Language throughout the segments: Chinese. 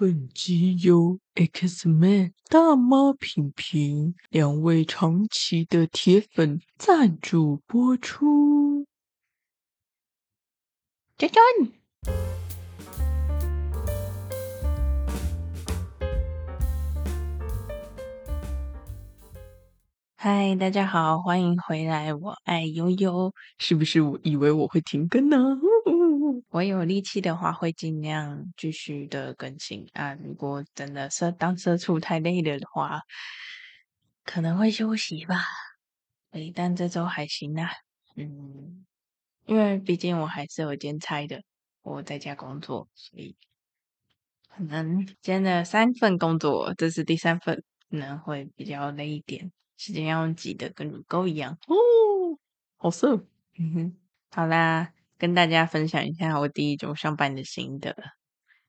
本集由 Xman 大妈品评两位长期的铁粉赞助播出。真真。嗨，大家好，欢迎回来，我爱悠悠。是不是我以为我会停更呢？我有力气的话，会尽量继续的更新啊。如果真的社当社畜太累了的话，可能会休息吧。诶，但这周还行啊。嗯，因为毕竟我还是有兼差的，我在家工作，所以可能兼了三份工作，这是第三份，可能会比较累一点。时间要挤得跟乳沟一样哦，好瘦。嗯哼，好啦，跟大家分享一下我第一周上班的心得。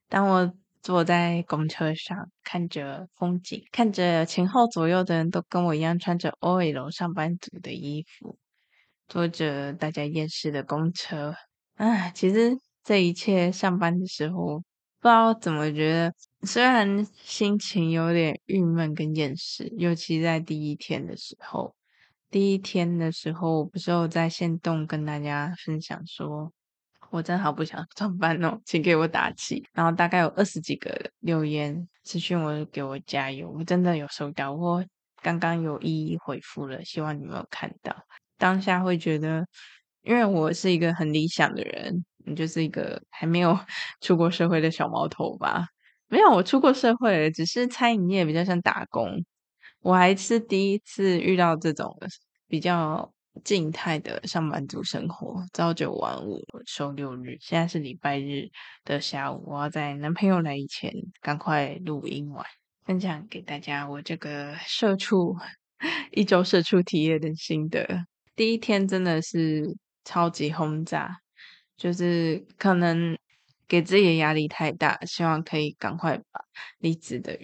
当我坐在公车上，看着风景，看着前后左右的人都跟我一样穿着 OL 上班族的衣服，坐着大家厌世的公车，啊，其实这一切上班的时候。不知道怎么觉得，虽然心情有点郁闷跟厌世，尤其在第一天的时候。第一天的时候，我不是有在线动跟大家分享说，我真好不想上班哦，请给我打气。然后大概有二十几个留言私讯我，给我加油。我真的有收到，我刚刚有一一回复了，希望你们有看到。当下会觉得，因为我是一个很理想的人。你就是一个还没有 出过社会的小毛头吧？没有，我出过社会，只是餐饮业比较像打工。我还是第一次遇到这种比较静态的上班族生活，朝九晚五，休六日。现在是礼拜日的下午，我要在男朋友来以前赶快录音完，分享给大家我这个社畜一周社畜体验的心得。第一天真的是超级轰炸。就是可能给自己的压力太大，希望可以赶快把离职的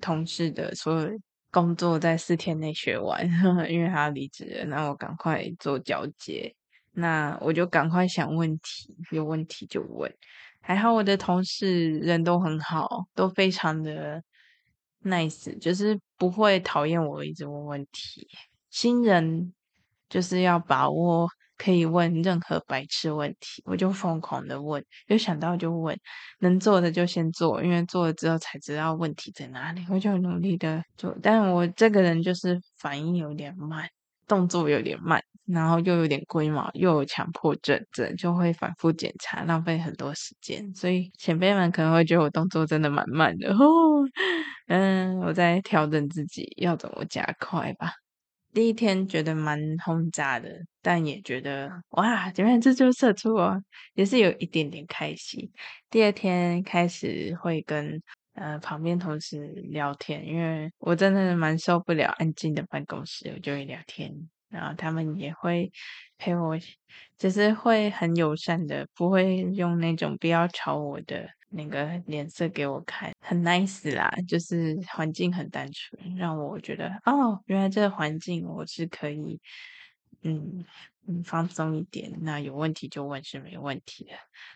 同事的所有工作在四天内学完，因为他要离职了，那我赶快做交接，那我就赶快想问题，有问题就问。还好我的同事人都很好，都非常的 nice，就是不会讨厌我一直问问题。新人就是要把握。可以问任何白痴问题，我就疯狂的问，有想到就问，能做的就先做，因为做了之后才知道问题在哪里，我就努力的做。但我这个人就是反应有点慢，动作有点慢，然后又有点龟毛，又有强迫症，这就会反复检查，浪费很多时间。所以前辈们可能会觉得我动作真的蛮慢的，哦，嗯，我在调整自己要怎么加快吧。第一天觉得蛮轰炸的，但也觉得哇，原来这就是社畜哦，也是有一点点开心。第二天开始会跟呃旁边同事聊天，因为我真的蛮受不了安静的办公室，我就会聊天，然后他们也会陪我，只是会很友善的，不会用那种不要吵我的。那个脸色给我看，很 nice 啦，就是环境很单纯，让我觉得哦，原来这个环境我是可以，嗯嗯，放松一点。那有问题就问是没问题的。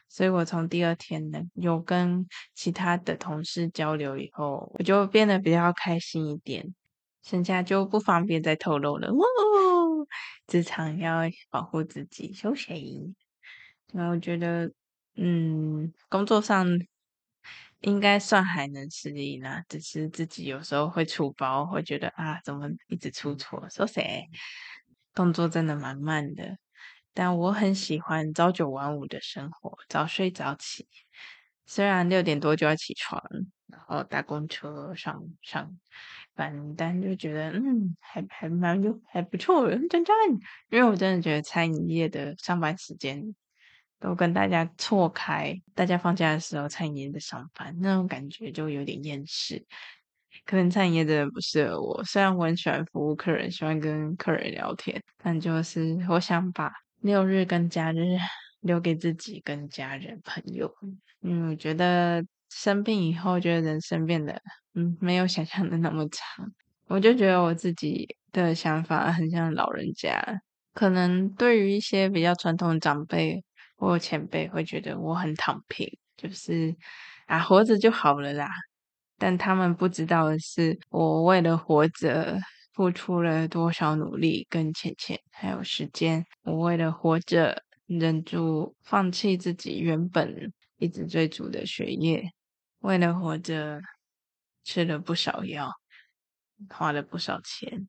所以我从第二天呢，有跟其他的同事交流以后，我就变得比较开心一点。剩下就不方便再透露了。哦，职场要保护自己，休息。然后我觉得。嗯，工作上应该算还能适应啦，只是自己有时候会出包，会觉得啊，怎么一直出错？说谁？动作真的蛮慢的，但我很喜欢朝九晚五的生活，早睡早起。虽然六点多就要起床，然后搭公车上上班，但就觉得嗯，还还蛮就还不错，赞赞。因为我真的觉得餐饮业的上班时间。都跟大家错开，大家放假的时候，餐饮业在上班，那种感觉就有点厌世。可能餐饮业真的不适合我，虽然我很喜欢服务客人，喜欢跟客人聊天，但就是我想把六日跟假日留给自己跟家人朋友。嗯，我觉得生病以后，觉得人生变得嗯没有想象的那么长。我就觉得我自己的想法很像老人家，可能对于一些比较传统的长辈。我前辈会觉得我很躺平，就是啊，活着就好了啦，但他们不知道的是，我为了活着，付出了多少努力跟钱钱，还有时间。我为了活着，忍住放弃自己原本一直追逐的学业，为了活着，吃了不少药，花了不少钱。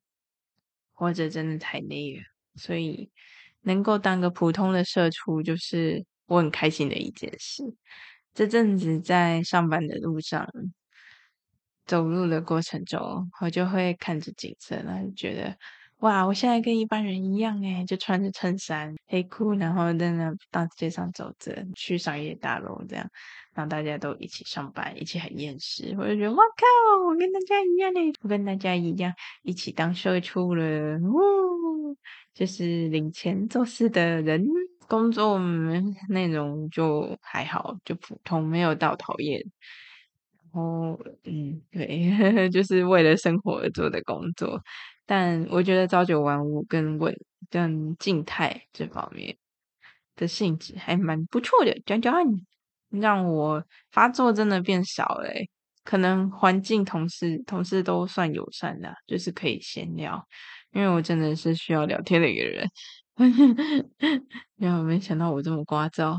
活着真的太累了，所以能够当个普通的社畜，就是我很开心的一件事。这阵子在上班的路上，走路的过程中，我就会看着景色，然后觉得。哇，我现在跟一般人一样诶，就穿着衬衫、黑裤，然后在那大街上走着，去商业大楼这样，然后大家都一起上班，一起很厌世，我就觉得哇靠，我跟大家一样诶，我跟大家一样一起当社畜了，呜，就是领钱做事的人，工作内容就还好，就普通，没有到讨厌。然后，嗯，对，就是为了生活而做的工作。但我觉得朝九晚五跟稳跟静态这方面的性质还蛮不错的，讲讲让我发作真的变少了。可能环境同事同事都算友善的，就是可以闲聊，因为我真的是需要聊天的一个人。然后没想到我这么聒噪，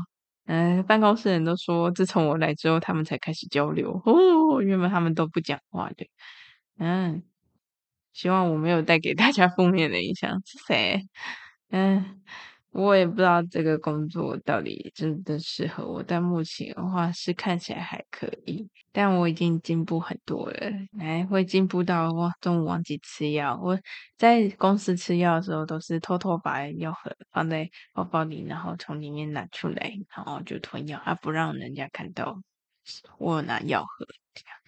嗯、呃，办公室人都说，自从我来之后，他们才开始交流哦，原本他们都不讲话的，嗯。希望我没有带给大家负面的影响。是谁？嗯，我也不知道这个工作到底真的适合我，但目前的话是看起来还可以。但我已经进步很多了，还会进步到我中午忘记吃药。我在公司吃药的时候，都是偷偷把药盒放在包包里，然后从里面拿出来，然后就吞药，啊，不让人家看到我拿药盒这样。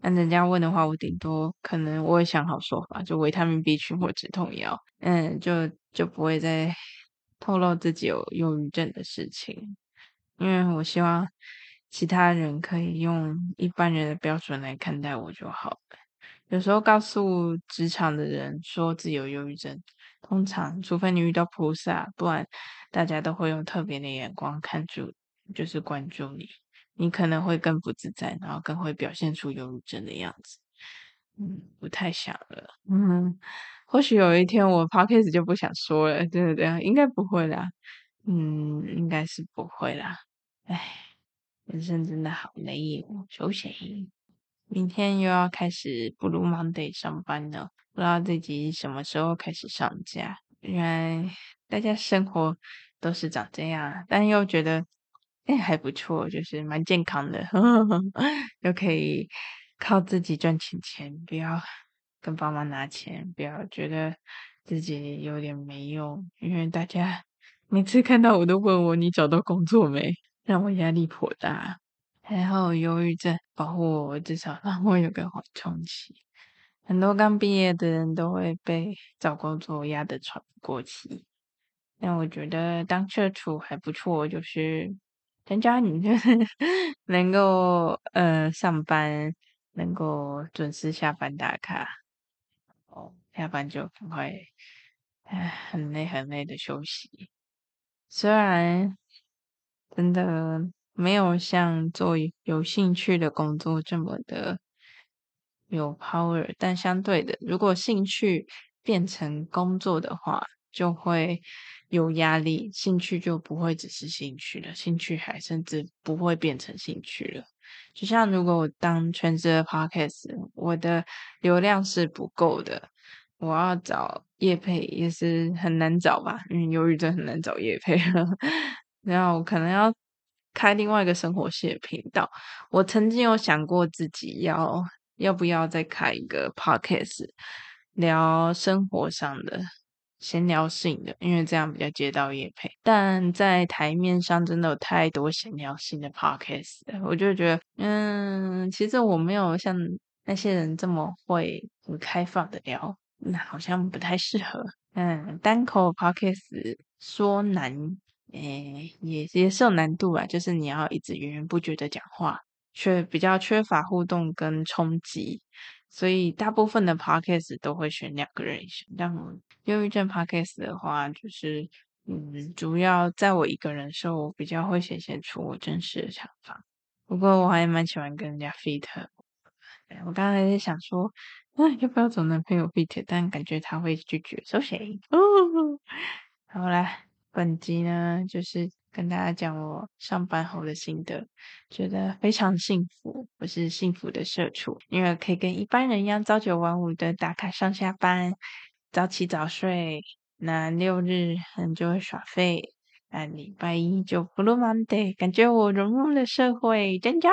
那人家问的话，我顶多可能我会想好说法，就维他命 B 群或止痛药，嗯，就就不会再透露自己有忧郁症的事情，因为我希望其他人可以用一般人的标准来看待我就好了。有时候告诉职场的人说自己有忧郁症，通常除非你遇到菩萨，不然大家都会用特别的眼光看住，就是关注你。你可能会更不自在，然后更会表现出忧郁症的样子。嗯，不太想了。嗯，或许有一天我 podcast 就不想说了，对不对？应该不会啦。嗯，应该是不会啦。唉，人生真的好累哦，休息。明天又要开始 Blue Monday 上班了，不知道自己什么时候开始上架。原来大家生活都是长这样，但又觉得。哎，还不错，就是蛮健康的，呵呵，又可以靠自己赚钱钱，不要跟爸妈拿钱，不要觉得自己有点没用，因为大家每次看到我都问我，你找到工作没？让我压力颇大。还好忧郁症保护我，至少让我有个缓冲期。很多刚毕业的人都会被找工作压得喘不过气，但我觉得当社畜还不错，就是。人家你就是 能够呃上班，能够准时下班打卡，哦，下班就赶快，唉，很累很累的休息。虽然真的没有像做有兴趣的工作这么的有 power，但相对的，如果兴趣变成工作的话，就会。有压力，兴趣就不会只是兴趣了，兴趣还甚至不会变成兴趣了。就像如果我当全职的 podcast，我的流量是不够的，我要找业配也是很难找吧，因为忧郁症很难找业配。然后我可能要开另外一个生活系的频道。我曾经有想过自己要要不要再开一个 podcast，聊生活上的。闲聊性的，因为这样比较接到业配，但在台面上真的有太多闲聊性的 podcast，我就觉得，嗯，其实我没有像那些人这么会很开放的聊，那好像不太适合。嗯，单口 podcast 说难，诶、也也是有难度啊，就是你要一直源源不绝的讲话，却比较缺乏互动跟冲击。所以大部分的 podcast 都会选两个人一起，但忧郁症 podcast 的话，就是嗯，主要在我一个人的时候，我比较会显现出我真实的想法。不过我还蛮喜欢跟人家 fit，我刚才在想说，啊，要不要找男朋友 fit？但感觉他会拒绝，收谁？哦，好啦，本集呢就是跟大家讲我上班后的心得，觉得非常幸福，我是幸福的社畜，因为可以跟一般人一样朝九晚五的打卡上下班，早起早睡。那六日很就会耍废，那礼拜一就 Blue Monday，感觉我融入了社会，真赞。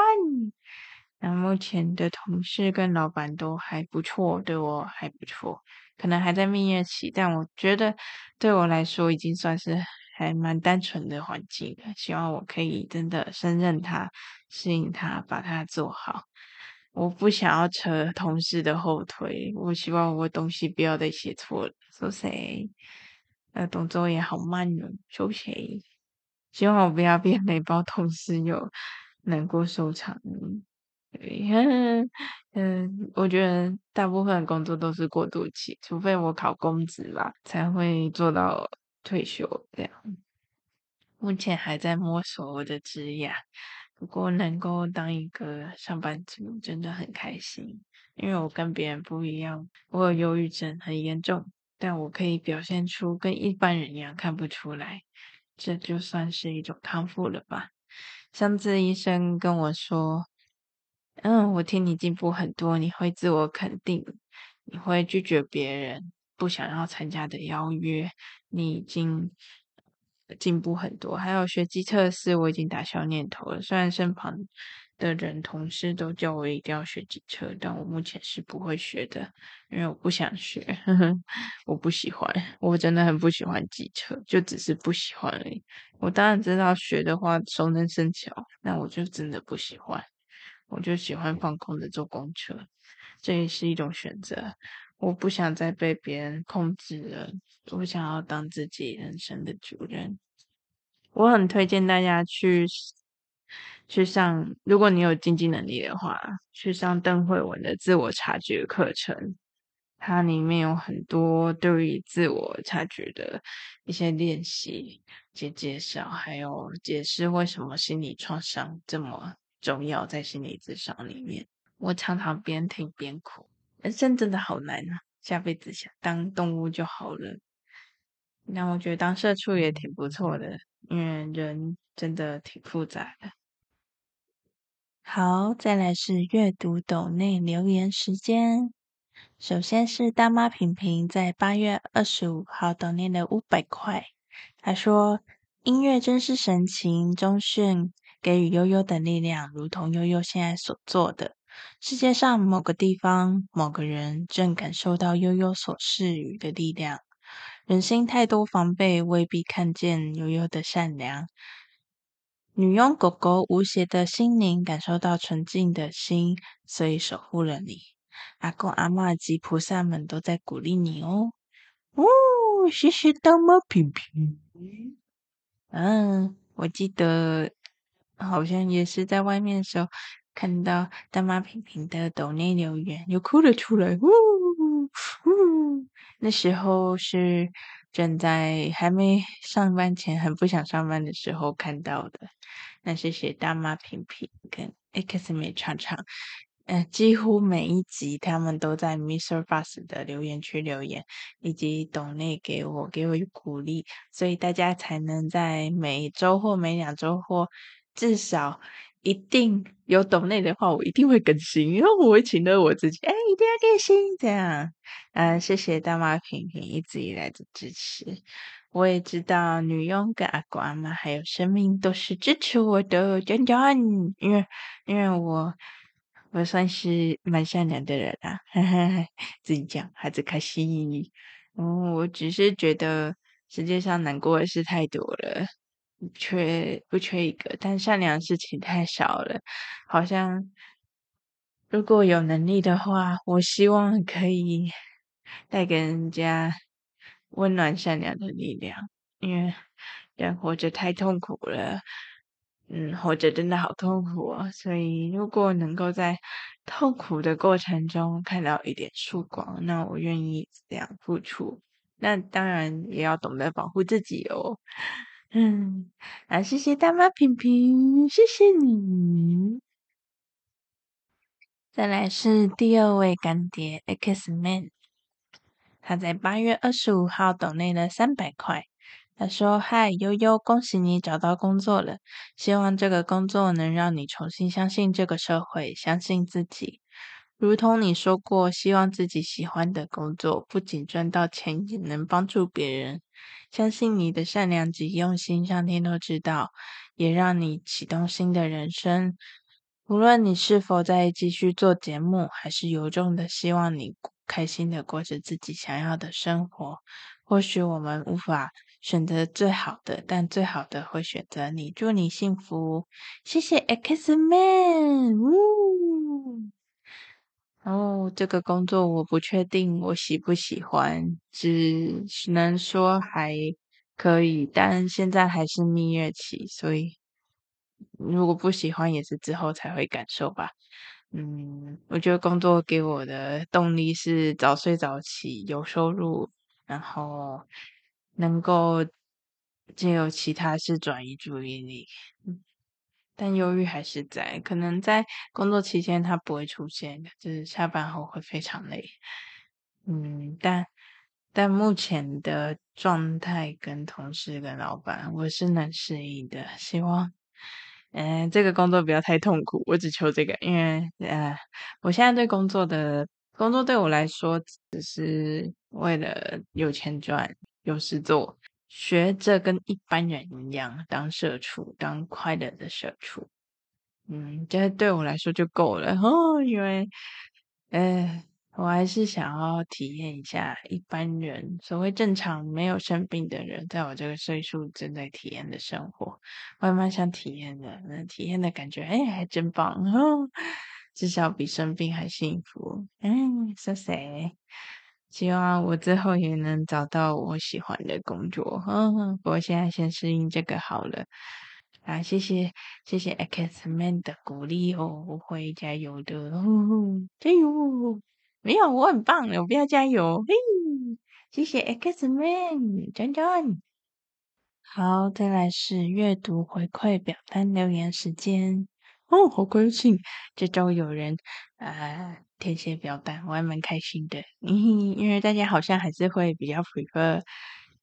那目前的同事跟老板都还不错，对我还不错，可能还在蜜月期，但我觉得对我来说已经算是还蛮单纯的环境了。希望我可以真的胜任它，适应它，把它做好。我不想要扯同事的后腿，我希望我东西不要再写错了。说谁？呃，动作也好慢哦。说谁？希望我不要变雷包，同事有难过收场。对，嗯，嗯，我觉得大部分工作都是过渡期，除非我考公职吧，才会做到退休这样。目前还在摸索我的职业，不过能够当一个上班族真的很开心，因为我跟别人不一样，我有忧郁症很严重，但我可以表现出跟一般人一样看不出来，这就算是一种康复了吧。上次医生跟我说。嗯，我听你进步很多，你会自我肯定，你会拒绝别人不想要参加的邀约，你已经进步很多。还有学机车的事，我已经打消念头了。虽然身旁的人、同事都叫我一定要学机车，但我目前是不会学的，因为我不想学，我不喜欢，我真的很不喜欢机车，就只是不喜欢而已。我当然知道学的话熟能生巧，但我就真的不喜欢。我就喜欢放空的坐公车，这也是一种选择。我不想再被别人控制了，我想要当自己人生的主人。我很推荐大家去去上，如果你有经济能力的话，去上邓惠文的自我察觉课程。它里面有很多对于自我察觉的一些练习及介绍，还有解释为什么心理创伤这么。重要在心理咨商里面，我常常边听边哭。人生真的好难啊！下辈子想当动物就好了。那我觉得当社畜也挺不错的，因为人真的挺复杂的。好，再来是阅读斗内留言时间。首先是大妈平平在八月二十五号斗内的五百块，她说：“音乐真是神奇，中炫。”给予悠悠的力量，如同悠悠现在所做的。世界上某个地方、某个人正感受到悠悠所赐予的力量。人心太多防备，未必看见悠悠的善良。女佣狗狗无邪的心灵，感受到纯净的心，所以守护了你。阿公阿嬷及菩萨们都在鼓励你哦。哦，谢谢大妈萍萍。嗯，我记得。好像也是在外面的时候看到大妈平平的斗内留言，又哭了出来。呜呜，那时候是正在还没上班前很不想上班的时候看到的。那谢谢大妈平平跟 X 美常常，呃，几乎每一集他们都在 Mr. Bus 的留言区留言，以及斗内给我给我鼓励，所以大家才能在每周或每两周或至少一定有懂内的话，我一定会更新，因为我会请了我自己，哎，一定要更新这样。嗯，谢谢大妈平平一直以来的支持。我也知道女佣跟阿公阿嬷还有生命都是支持我的，真的，因为因为我我算是蛮善良的人啊，自己讲孩子开心。嗯，我只是觉得世界上难过的事太多了。缺不缺一个？但善良的事情太少了，好像如果有能力的话，我希望可以带给人家温暖善良的力量。因为人活着太痛苦了，嗯，活着真的好痛苦哦。所以如果能够在痛苦的过程中看到一点曙光，那我愿意这样付出。那当然也要懂得保护自己哦。嗯，啊，谢谢大妈平平，谢谢你。再来是第二位干爹 Xman，他在八月二十五号抖内了三百块。他说：“嗨，悠悠，恭喜你找到工作了，希望这个工作能让你重新相信这个社会，相信自己。如同你说过，希望自己喜欢的工作不仅赚到钱，也能帮助别人。相信你的善良及用心，上天都知道，也让你启动新的人生。”无论你是否在继续做节目，还是由衷的希望你开心的过着自己想要的生活，或许我们无法选择最好的，但最好的会选择你。祝你幸福，谢谢 X Man。呜，哦，这个工作我不确定我喜不喜欢，只能说还可以，但现在还是蜜月期，所以。如果不喜欢，也是之后才会感受吧。嗯，我觉得工作给我的动力是早睡早起，有收入，然后能够借由其他事转移注意力。但忧郁还是在，可能在工作期间它不会出现，就是下班后会非常累。嗯，但但目前的状态跟同事跟老板，我是能适应的，希望。嗯，这个工作不要太痛苦，我只求这个，因为呃，我现在对工作的工作对我来说，只是为了有钱赚、有事做，学着跟一般人一样当社畜，当快乐的社畜。嗯，这对我来说就够了哦，因为呃。我还是想要体验一下一般人所谓正常没有生病的人，在我这个岁数正在体验的生活，我还蛮想体验的。那体验的感觉，哎，还真棒哦！至少比生病还幸福。嗯，谢谢。希望我之后也能找到我喜欢的工作。嗯，不过现在先适应这个好了。啊，谢谢谢谢 X Man 的鼓励哦，我会加油的。哦，加油！没有，我很棒，我不要加油。嘿，谢谢 X Man，赞赞。好，再来是阅读回馈表单留言时间。哦，好高兴，这周有人呃填写表单，我还蛮开心的。因为大家好像还是会比较 prefer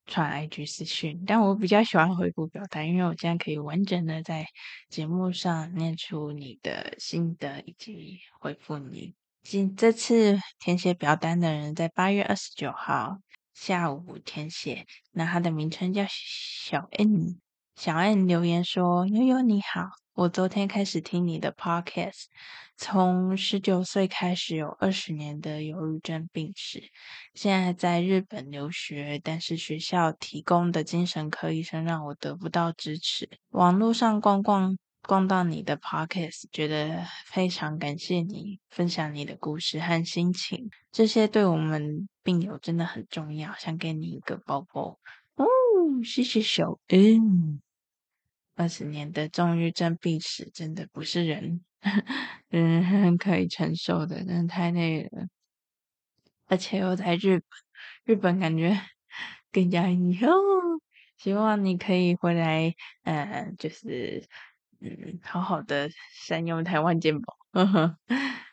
传 IG 私讯，但我比较喜欢回复表单，因为我这样可以完整的在节目上念出你的心得以及回复你。今这次填写表单的人在八月二十九号下午填写，那他的名称叫小 N。小 N 留言说：“悠悠你好，我昨天开始听你的 Podcast，从十九岁开始有二十年的忧郁症病史，现在在日本留学，但是学校提供的精神科医生让我得不到支持，网络上逛逛。”逛到你的 podcast，觉得非常感谢你分享你的故事和心情，这些对我们病友真的很重要。想给你一个抱抱哦，谢谢小 N。二十年的重郁症病史真的不是人人 人可以承受的，真的太累了。而且我在日本，日本感觉 更加以后，希望你可以回来，呃，就是。嗯，好好的善用台湾健保，呵呵，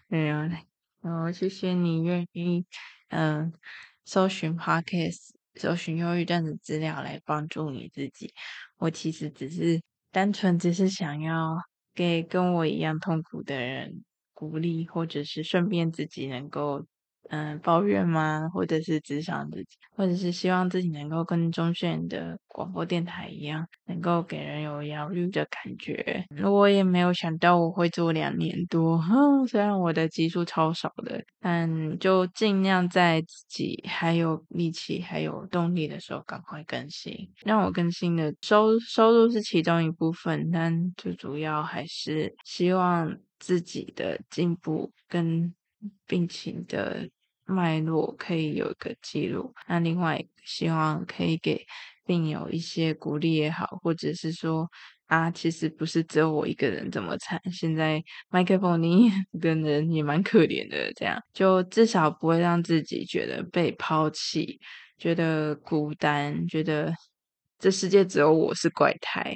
没有，然后谢谢你愿意，嗯，搜寻 Podcast，搜寻忧郁症的资料来帮助你自己。我其实只是单纯只是想要给跟我一样痛苦的人鼓励，或者是顺便自己能够。嗯，抱怨吗？或者是只想自己，或者是希望自己能够跟中炫的广播电台一样，能够给人有疗愈的感觉。我也没有想到我会做两年多，哼，虽然我的集数超少的，但就尽量在自己还有力气、还有动力的时候赶快更新。让我更新的收收入是其中一部分，但最主要还是希望自己的进步跟病情的。脉络可以有一个记录，那另外希望可以给病友一些鼓励也好，或者是说啊，其实不是只有我一个人这么惨，现在麦克风你的人也蛮可怜的，这样就至少不会让自己觉得被抛弃，觉得孤单，觉得这世界只有我是怪胎。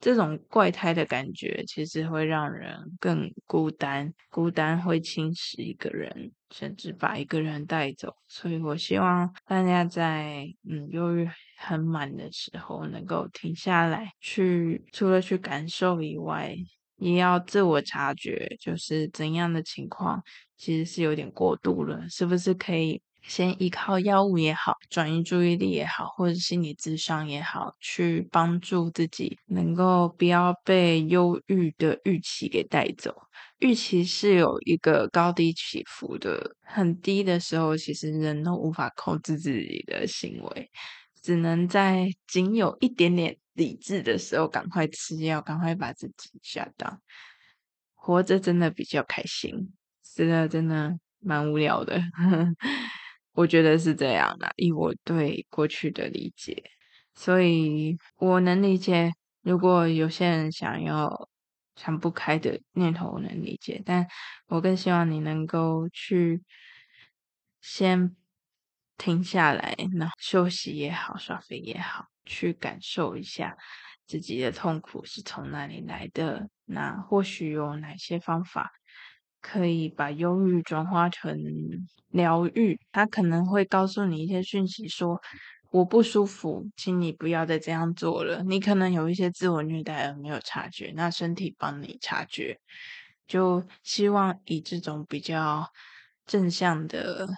这种怪胎的感觉，其实会让人更孤单，孤单会侵蚀一个人，甚至把一个人带走。所以我希望大家在嗯忧郁很满的时候，能够停下来，去除了去感受以外，也要自我察觉，就是怎样的情况其实是有点过度了，是不是可以？先依靠药物也好，转移注意力也好，或者心理智商也好，去帮助自己能够不要被忧郁的预期给带走。预期是有一个高低起伏的，很低的时候，其实人都无法控制自己的行为，只能在仅有一点点理智的时候，赶快吃药，赶快把自己下档。活着真的比较开心，是的，真的蛮无聊的。我觉得是这样的，以我对过去的理解，所以我能理解，如果有些人想要想不开的念头，我能理解，但我更希望你能够去先停下来，那休息也好，耍废也好，去感受一下自己的痛苦是从哪里来的，那或许有哪些方法。可以把忧郁转化成疗愈，他可能会告诉你一些讯息说，说我不舒服，请你不要再这样做了。你可能有一些自我虐待而没有察觉，那身体帮你察觉，就希望以这种比较正向的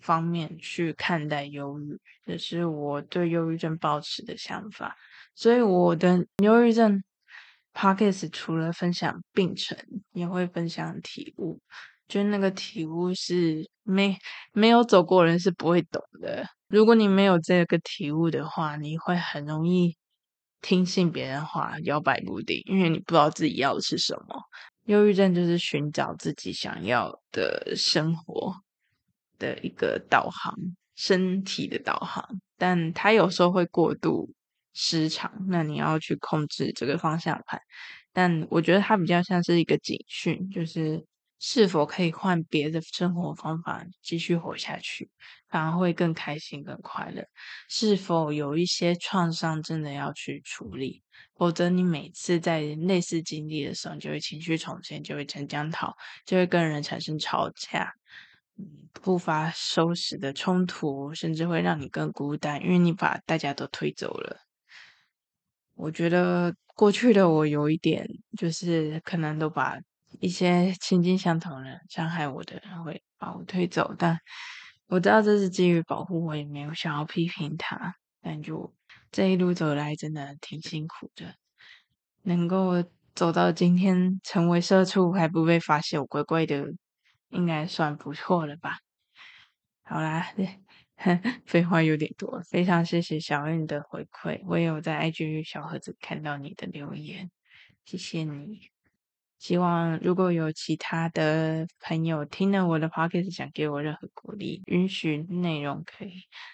方面去看待忧郁，这是我对忧郁症抱持的想法。所以我的忧郁症。Podcast 除了分享病程，也会分享体悟。就是那个体悟是没没有走过人是不会懂的。如果你没有这个体悟的话，你会很容易听信别人话，摇摆不定，因为你不知道自己要的是什么。忧郁症就是寻找自己想要的生活的一个导航，身体的导航，但它有时候会过度。时长，那你要去控制这个方向盘，但我觉得它比较像是一个警讯，就是是否可以换别的生活方法继续活下去，反而会更开心、更快乐。是否有一些创伤真的要去处理，否则你每次在类似经历的时候，就会情绪重现，就会成江涛，就会跟人产生吵架，不发收拾的冲突，甚至会让你更孤单，因为你把大家都推走了。我觉得过去的我有一点，就是可能都把一些情境相同的人伤害我的人会把我推走，但我知道这是基于保护，我也没有想要批评他。但就这一路走来，真的挺辛苦的。能够走到今天，成为社畜还不被发现，我乖乖的，应该算不错了吧？好啦，废话有点多，非常谢谢小韵的回馈，我也有在 IG 小盒子看到你的留言，谢谢你。希望如果有其他的朋友听了我的 podcast 想给我任何鼓励，允许内容可以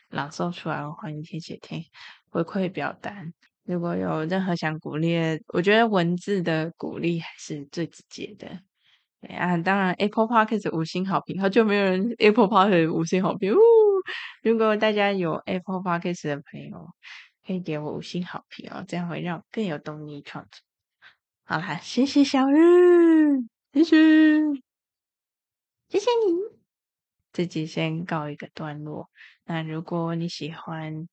朗诵出来，我欢迎填写填回馈表单。如果有任何想鼓励，我觉得文字的鼓励还是最直接的。对啊，当然 Apple Podcast 五星好评，好久没有人 Apple Podcast 五星好评。如果大家有 Apple Podcast 的朋友，可以给我五星好评哦，这样会让我更有动力创作。好啦，谢谢小日，谢谢，谢谢你。这集先告一个段落。那如果你喜欢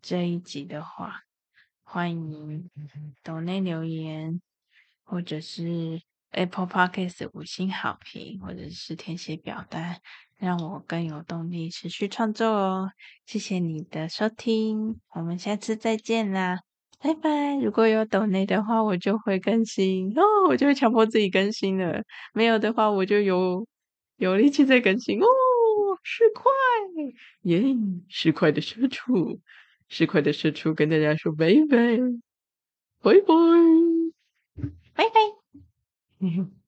这一集的话，欢迎抖内留言，或者是。Apple Podcast 五星好评，或者是填写表单，让我更有动力持续创作哦。谢谢你的收听，我们下次再见啦，拜拜！如果有抖内的话，我就会更新哦，我就会强迫自己更新了；没有的话，我就有有力气再更新哦。十块耶，十块的社畜，十块的社畜，跟大家说拜拜，拜拜，拜拜。嗯哼。